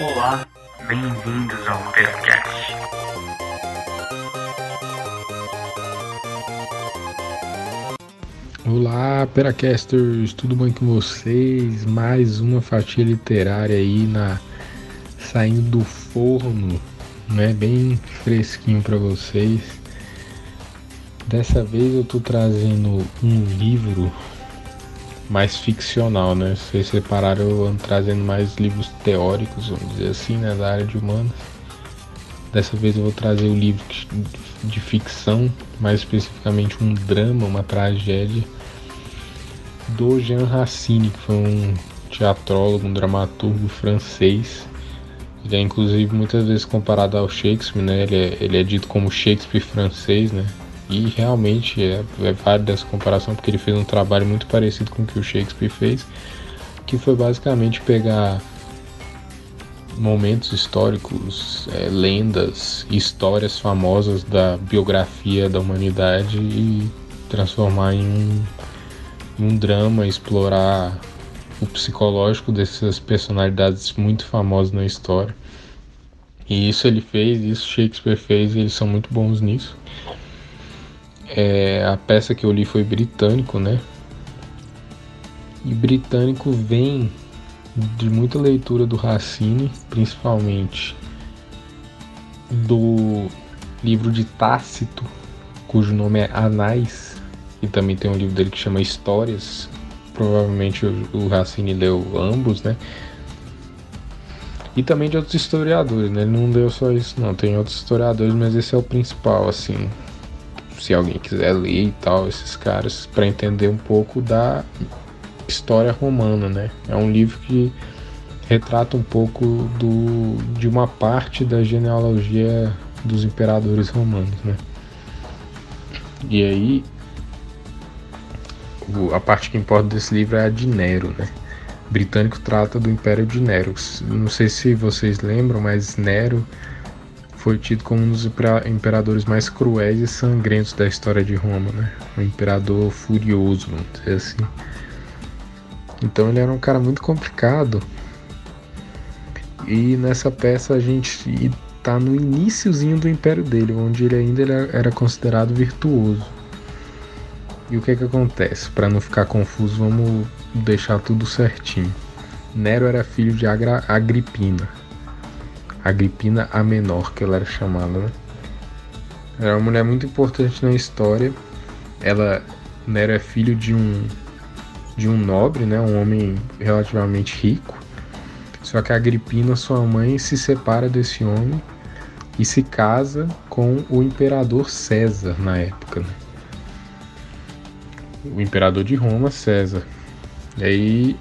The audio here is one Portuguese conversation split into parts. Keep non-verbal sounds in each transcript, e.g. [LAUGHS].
Olá, bem-vindos ao Percast. Olá, Peracasters, tudo bem com vocês? Mais uma fatia literária aí na saindo do forno, né? Bem fresquinho para vocês. Dessa vez eu tô trazendo um livro mais ficcional, né? Vocês separaram, trazendo mais livros teóricos, vamos dizer assim, né? Da área de humanas. Dessa vez eu vou trazer o livro de ficção, mais especificamente um drama, uma tragédia, do Jean Racine, que foi um teatrólogo, um dramaturgo francês. Ele é inclusive muitas vezes comparado ao Shakespeare, né? Ele é, ele é dito como Shakespeare francês, né? E realmente é, é essa comparação porque ele fez um trabalho muito parecido com o que o Shakespeare fez, que foi basicamente pegar momentos históricos, é, lendas, histórias famosas da biografia da humanidade e transformar em um, um drama, explorar o psicológico dessas personalidades muito famosas na história. E isso ele fez, isso Shakespeare fez, e eles são muito bons nisso. É, a peça que eu li foi britânico, né? E britânico vem de muita leitura do Racine, principalmente do livro de Tácito, cujo nome é Anais, e também tem um livro dele que chama Histórias. Provavelmente o Racine leu ambos, né? E também de outros historiadores, né? Ele não leu só isso, não. Tem outros historiadores, mas esse é o principal, assim se alguém quiser ler e tal, esses caras, para entender um pouco da história romana, né? É um livro que retrata um pouco do, de uma parte da genealogia dos imperadores romanos, né? E aí, a parte que importa desse livro é a de Nero, né? O britânico trata do Império de Nero. Não sei se vocês lembram, mas Nero foi tido como um dos imperadores mais cruéis e sangrentos da história de Roma, né? Um imperador furioso, vamos dizer assim. Então ele era um cara muito complicado. E nessa peça a gente está no iníciozinho do império dele, onde ele ainda era considerado virtuoso. E o que é que acontece? Para não ficar confuso, vamos deixar tudo certinho. Nero era filho de Agripina, Agripina a Menor, que ela era chamada, né? Era uma mulher muito importante na história. Ela Nero é filho de um de um nobre, né, um homem relativamente rico. Só que a Agripina, sua mãe, se separa desse homem e se casa com o imperador César na época. Né? O imperador de Roma, César. E aí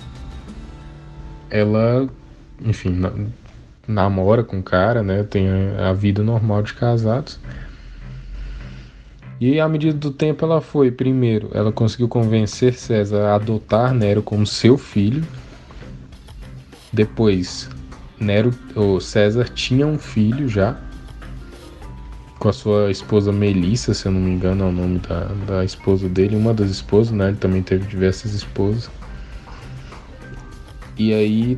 ela, enfim, namora com o cara, né? Tem a vida normal de casados. E à medida do tempo ela foi, primeiro, ela conseguiu convencer César a adotar Nero como seu filho. Depois, Nero, ou César tinha um filho já com a sua esposa Melissa, se eu não me engano é o nome da, da esposa dele, uma das esposas, né? Ele também teve diversas esposas. E aí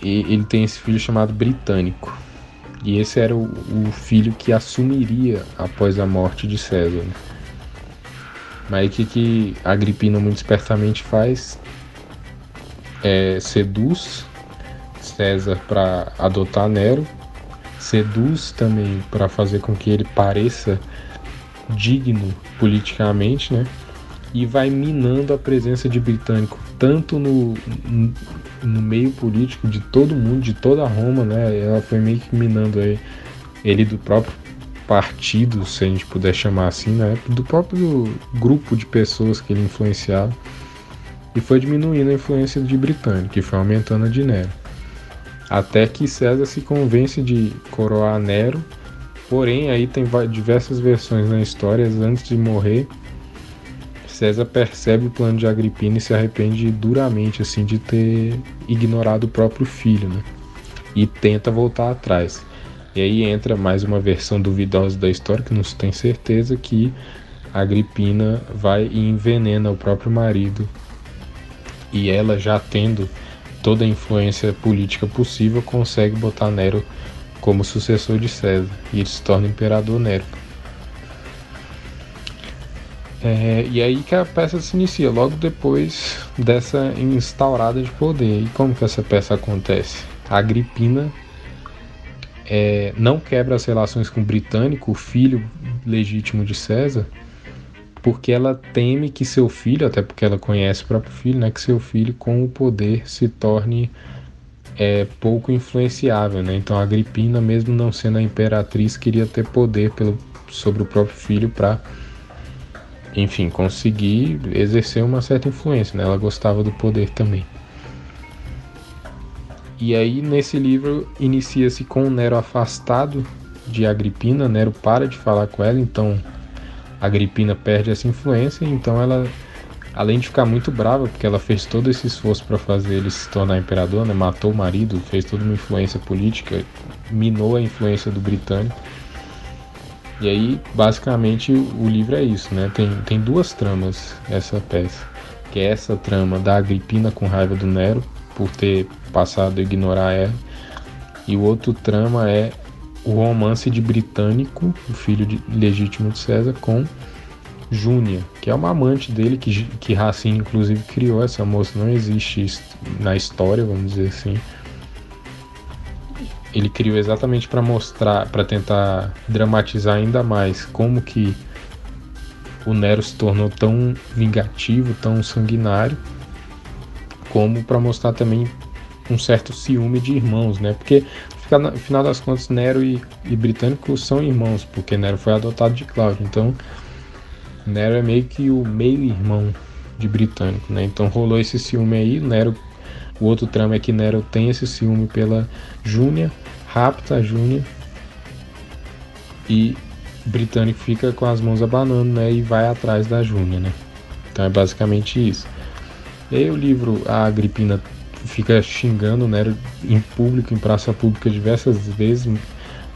ele tem esse filho chamado Britânico. E esse era o, o filho que assumiria após a morte de César. Né? Mas o que, que Agripina muito espertamente faz? É, seduz César para adotar Nero, seduz também para fazer com que ele pareça digno politicamente, né? E vai minando a presença de britânico tanto no, no meio político de todo mundo, de toda Roma, né? Ela foi meio que minando aí ele do próprio partido, se a gente puder chamar assim, né? Do próprio grupo de pessoas que ele influenciava. E foi diminuindo a influência de Britânico, que foi aumentando a de Nero. Até que César se convence de coroar Nero, porém aí tem diversas versões na história, antes de morrer, César percebe o plano de Agripina e se arrepende duramente assim de ter ignorado o próprio filho, né? E tenta voltar atrás. E aí entra mais uma versão duvidosa da história que não se tem certeza que Agripina vai e envenena o próprio marido. E ela já tendo toda a influência política possível, consegue botar Nero como sucessor de César e ele se torna imperador Nero. É, e aí que a peça se inicia, logo depois dessa instaurada de poder. E como que essa peça acontece? A Agripina é, não quebra as relações com o britânico, o filho legítimo de César, porque ela teme que seu filho, até porque ela conhece o próprio filho, né, que seu filho com o poder se torne é, pouco influenciável. Né? Então a Agripina, mesmo não sendo a imperatriz, queria ter poder pelo, sobre o próprio filho para enfim, conseguir exercer uma certa influência, né? Ela gostava do poder também. E aí nesse livro inicia-se com Nero afastado de Agripina, Nero para de falar com ela, então Agripina perde essa influência, então ela além de ficar muito brava porque ela fez todo esse esforço para fazer ele se tornar imperador, né? Matou o marido, fez toda uma influência política, minou a influência do britânico e aí, basicamente, o livro é isso, né? Tem, tem duas tramas essa peça. Que é essa trama da Agripina com raiva do Nero por ter passado a ignorar ela. E o outro trama é o romance de Britânico, o filho de, legítimo de César, com Júnia, que é uma amante dele, que, que Racine inclusive criou. Essa moça não existe na história, vamos dizer assim ele criou exatamente para mostrar, para tentar dramatizar ainda mais como que o Nero se tornou tão vingativo, tão sanguinário, como para mostrar também um certo ciúme de irmãos, né? Porque no final das contas Nero e, e Britânico são irmãos, porque Nero foi adotado de Cláudio. Então Nero é meio que o meio irmão de Britânico, né? Então rolou esse ciúme aí, Nero o outro trama é que Nero tem esse ciúme pela Júnia, rapta a Júnia e britânico fica com as mãos abanando, né, e vai atrás da Júnia, né? Então é basicamente isso. E aí o livro a Agripina fica xingando Nero em público, em praça pública diversas vezes,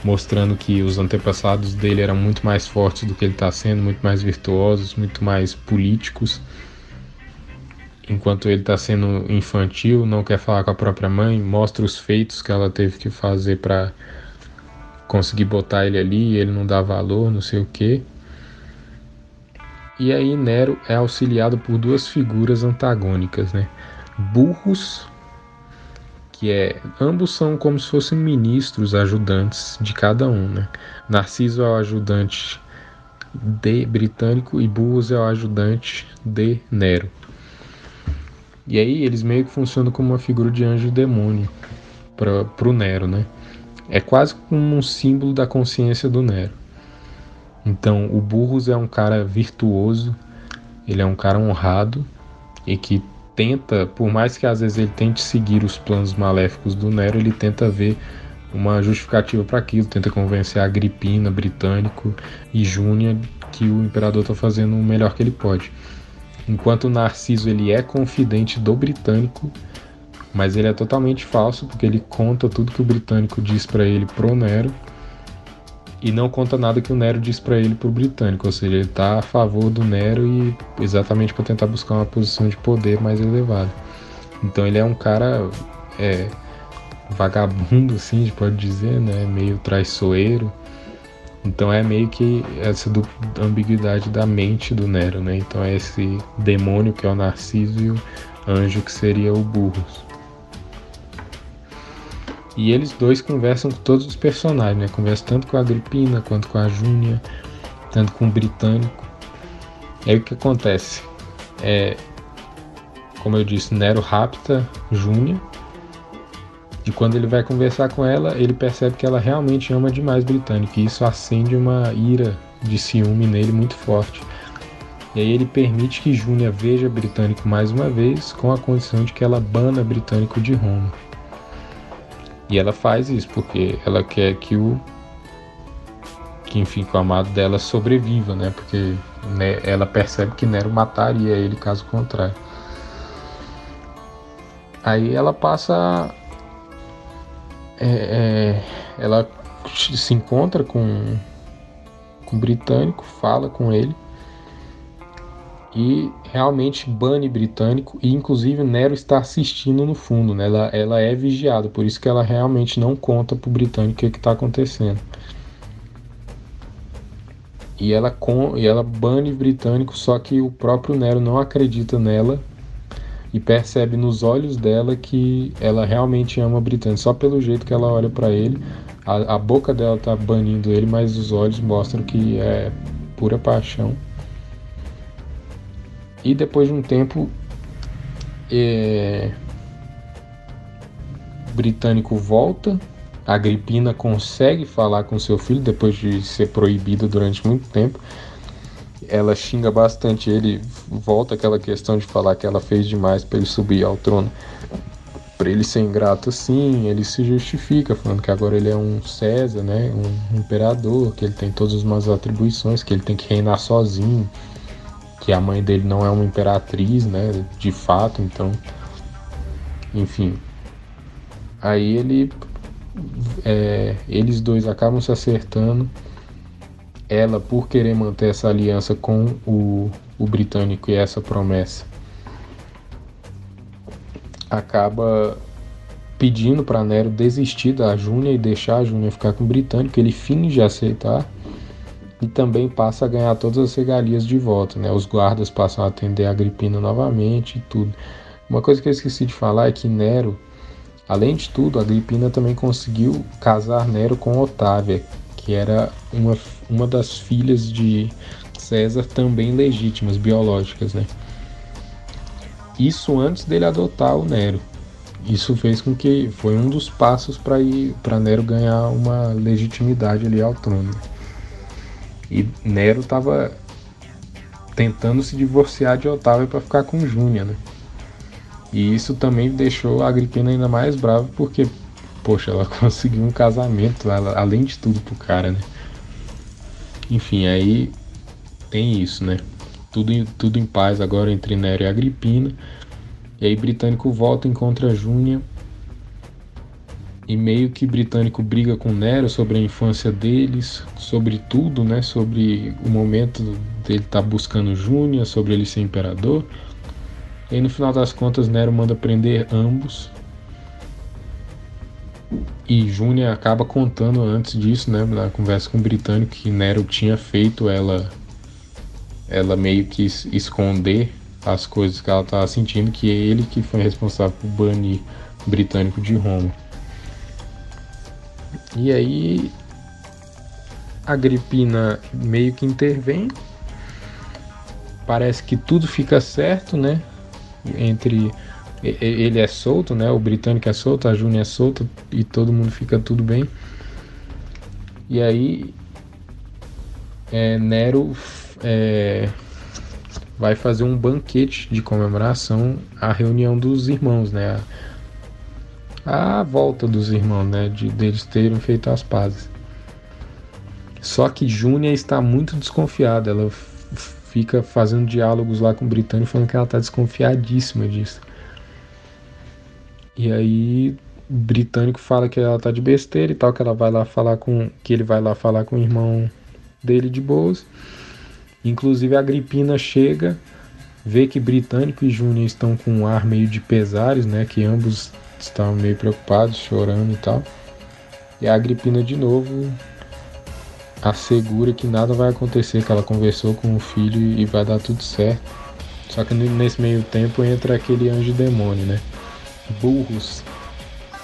mostrando que os antepassados dele eram muito mais fortes do que ele está sendo, muito mais virtuosos, muito mais políticos enquanto ele está sendo infantil, não quer falar com a própria mãe, mostra os feitos que ela teve que fazer para conseguir botar ele ali, ele não dá valor, não sei o que. E aí Nero é auxiliado por duas figuras antagônicas, né? Burros, que é ambos são como se fossem ministros, ajudantes de cada um, né? Narciso é o ajudante de britânico e Burros é o ajudante de Nero. E aí eles meio que funcionam como uma figura de anjo e demônio para pro Nero, né? É quase como um símbolo da consciência do Nero. Então, o Burros é um cara virtuoso, ele é um cara honrado e que tenta, por mais que às vezes ele tente seguir os planos maléficos do Nero, ele tenta ver uma justificativa para aquilo, tenta convencer a Agripina, britânico e Júnia que o imperador está fazendo o melhor que ele pode. Enquanto o Narciso ele é confidente do britânico, mas ele é totalmente falso porque ele conta tudo que o britânico diz para ele pro Nero e não conta nada que o Nero diz para ele pro britânico, ou seja, ele tá a favor do Nero e exatamente para tentar buscar uma posição de poder mais elevada. Então ele é um cara é, vagabundo, assim, a gente pode dizer, né? Meio traiçoeiro então é meio que essa ambiguidade da mente do Nero, né? Então é esse demônio que é o Narciso e o anjo que seria o Burros. E eles dois conversam com todos os personagens, né? Conversam tanto com a Agripina quanto com a Júnia, tanto com o Britânico. E aí o que acontece? É, como eu disse, Nero rapta Júnia e quando ele vai conversar com ela, ele percebe que ela realmente ama demais Britânico. E isso acende uma ira de ciúme nele muito forte. E aí ele permite que Júnia veja Britânico mais uma vez, com a condição de que ela bana Britânico de Roma. E ela faz isso porque ela quer que o que enfim que o amado dela sobreviva, né? Porque né, ela percebe que Nero mataria ele caso contrário. Aí ela passa é, é, ela se encontra com, com o britânico, fala com ele. e realmente bane britânico e inclusive Nero está assistindo no fundo, né? ela, ela é vigiada, por isso que ela realmente não conta para o britânico o que está acontecendo. E ela, com, e ela bane britânico, só que o próprio Nero não acredita nela e percebe nos olhos dela que ela realmente ama britânico, só pelo jeito que ela olha para ele. A, a boca dela tá banindo ele, mas os olhos mostram que é pura paixão. E depois de um tempo, é... o britânico volta. A Agripina consegue falar com seu filho depois de ser proibida durante muito tempo. Ela xinga bastante ele, volta aquela questão de falar que ela fez demais para ele subir ao trono. Para ele ser ingrato assim, ele se justifica, falando que agora ele é um César, né, um imperador, que ele tem todas as atribuições, que ele tem que reinar sozinho que a mãe dele não é uma imperatriz, né, de fato, então, enfim. Aí ele, é, eles dois acabam se acertando. Ela, por querer manter essa aliança com o, o britânico e essa promessa, acaba pedindo para Nero desistir da Júnia e deixar a Júnia ficar com o britânico. Ele finge aceitar e também passa a ganhar todas as regalias de volta, né? Os guardas passam a atender a Agripina novamente e tudo. Uma coisa que eu esqueci de falar é que Nero, além de tudo, a Agripina também conseguiu casar Nero com Otávia, que era uma, uma das filhas de César também legítimas, biológicas, né? Isso antes dele adotar o Nero. Isso fez com que foi um dos passos para ir para Nero ganhar uma legitimidade ali ao trono. E Nero estava tentando se divorciar de Otávio para ficar com Júnia, né? E isso também deixou a Agripina ainda mais brava porque, poxa, ela [LAUGHS] conseguiu um casamento, ela, além de tudo pro cara, né? Enfim, aí tem isso, né? Tudo, tudo em paz agora entre Nero e Agripina. E aí Britânico volta, encontra Júnia e meio que britânico briga com Nero sobre a infância deles, sobre tudo, né? Sobre o momento dele estar tá buscando Júnia, sobre ele ser imperador. E aí, no final das contas, Nero manda prender ambos. E Júnia acaba contando antes disso, né, na conversa com o britânico, que Nero tinha feito ela ela meio que esconder as coisas que ela estava sentindo, que é ele que foi responsável por banir o britânico de Roma. E aí Agripina meio que intervém. Parece que tudo fica certo, né? Entre ele é solto, né? O britânico é solto, a Júnia é solta e todo mundo fica tudo bem. E aí é, Nero é, vai fazer um banquete de comemoração à reunião dos irmãos, né? a volta dos irmãos, né? De deles terem feito as pazes. Só que Júnia está muito desconfiada. Ela fica fazendo diálogos lá com o Britânico falando que ela está desconfiadíssima disso. E aí o britânico fala que ela tá de besteira e tal, que ela vai lá falar com. que ele vai lá falar com o irmão dele de boas. Inclusive a Agripina chega, vê que britânico e Júnior estão com um ar meio de pesares, né? Que ambos estavam meio preocupados, chorando e tal. E a Agripina de novo assegura que nada vai acontecer, que ela conversou com o filho e vai dar tudo certo. Só que nesse meio tempo entra aquele anjo demônio, né? Burros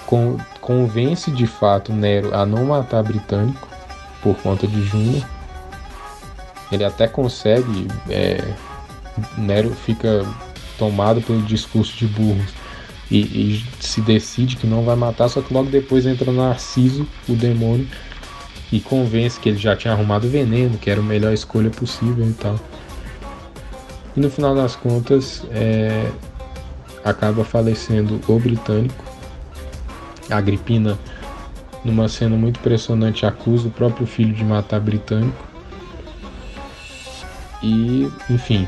con convence de fato Nero a não matar britânico por conta de Júnior. Ele até consegue. É, Nero fica tomado pelo discurso de burros e, e, se decide que não vai matar, só que logo depois entra Narciso, o demônio, e convence que ele já tinha arrumado veneno, que era a melhor escolha possível e tal. E no final das contas, é, acaba falecendo o britânico. A Agripina, numa cena muito impressionante, acusa o próprio filho de matar britânico. E, enfim,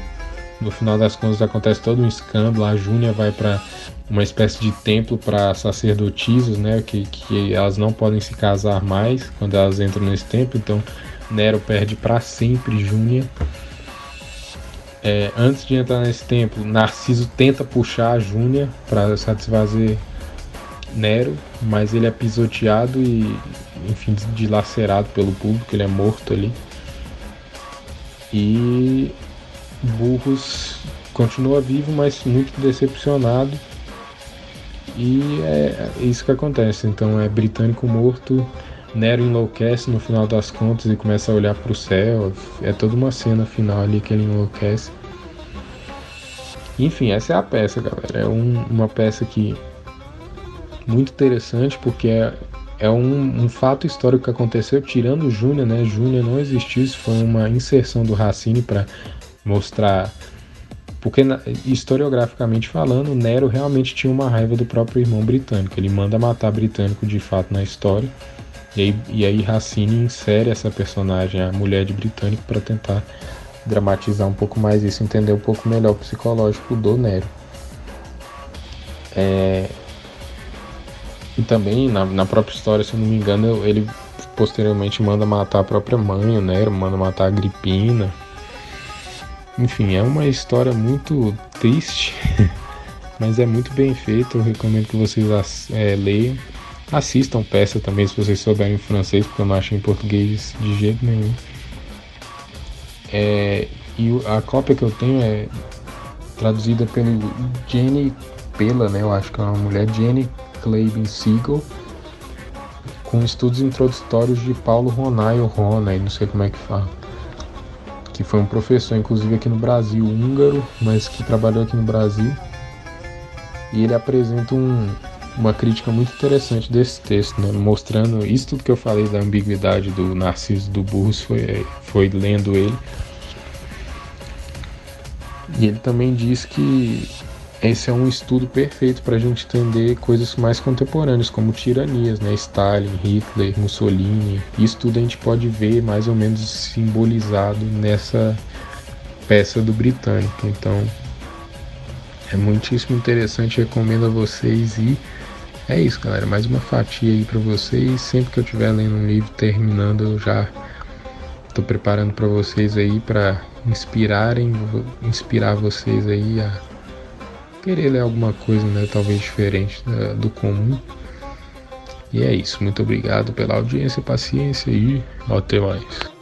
no final das contas acontece todo um escândalo. A Júnia vai para uma espécie de templo para sacerdotisas, né? Que, que elas não podem se casar mais quando elas entram nesse templo. Então Nero perde para sempre Júnia. É, antes de entrar nesse templo, Narciso tenta puxar a Júnia para satisfazer Nero, mas ele é pisoteado e, enfim, dilacerado pelo público, ele é morto ali. E Burros continua vivo, mas muito decepcionado. E é isso que acontece. Então é britânico morto, Nero enlouquece no final das contas e começa a olhar para o céu. É toda uma cena final ali que ele enlouquece. Enfim, essa é a peça, galera. É um, uma peça que muito interessante porque é, é um, um, fato histórico que aconteceu tirando Júnior, né? Júnior não existiu, isso foi uma inserção do Racine para mostrar porque historiograficamente falando, Nero realmente tinha uma raiva do próprio irmão britânico. Ele manda matar britânico de fato na história. E aí, e aí Racine insere essa personagem, a mulher de britânico, para tentar dramatizar um pouco mais isso, entender um pouco melhor o psicológico do Nero. É, e também na, na, própria história, se eu não me engano, ele posteriormente manda matar a própria mãe, o Nero, manda matar a Agripina. Enfim, é uma história muito triste, [LAUGHS] mas é muito bem feita. Eu recomendo que vocês é, leiam. Assistam peça também se vocês souberem francês, porque eu não acho em português de jeito nenhum. É, e a cópia que eu tenho é traduzida pelo Jenny Pela, né? Eu acho que é uma mulher, Jenny Kleibin Siegel, com estudos introdutórios de Paulo Ronay ou Ronay, não sei como é que fala. Que foi um professor, inclusive aqui no Brasil, húngaro, mas que trabalhou aqui no Brasil. E ele apresenta um, uma crítica muito interessante desse texto, né? mostrando isso tudo que eu falei da ambiguidade do Narciso do Burros foi, foi lendo ele. E ele também diz que esse é um estudo perfeito para a gente entender coisas mais contemporâneas, como tiranias, né? Stalin, Hitler, Mussolini. Isso tudo a gente pode ver mais ou menos simbolizado nessa peça do britânico. Então é muitíssimo interessante, recomendo a vocês e é isso, galera. Mais uma fatia aí para vocês. Sempre que eu estiver lendo um livro terminando, eu já tô preparando para vocês aí para inspirarem, inspirar vocês aí a querer ler alguma coisa, né, talvez diferente do comum. E é isso. Muito obrigado pela audiência, paciência e até mais.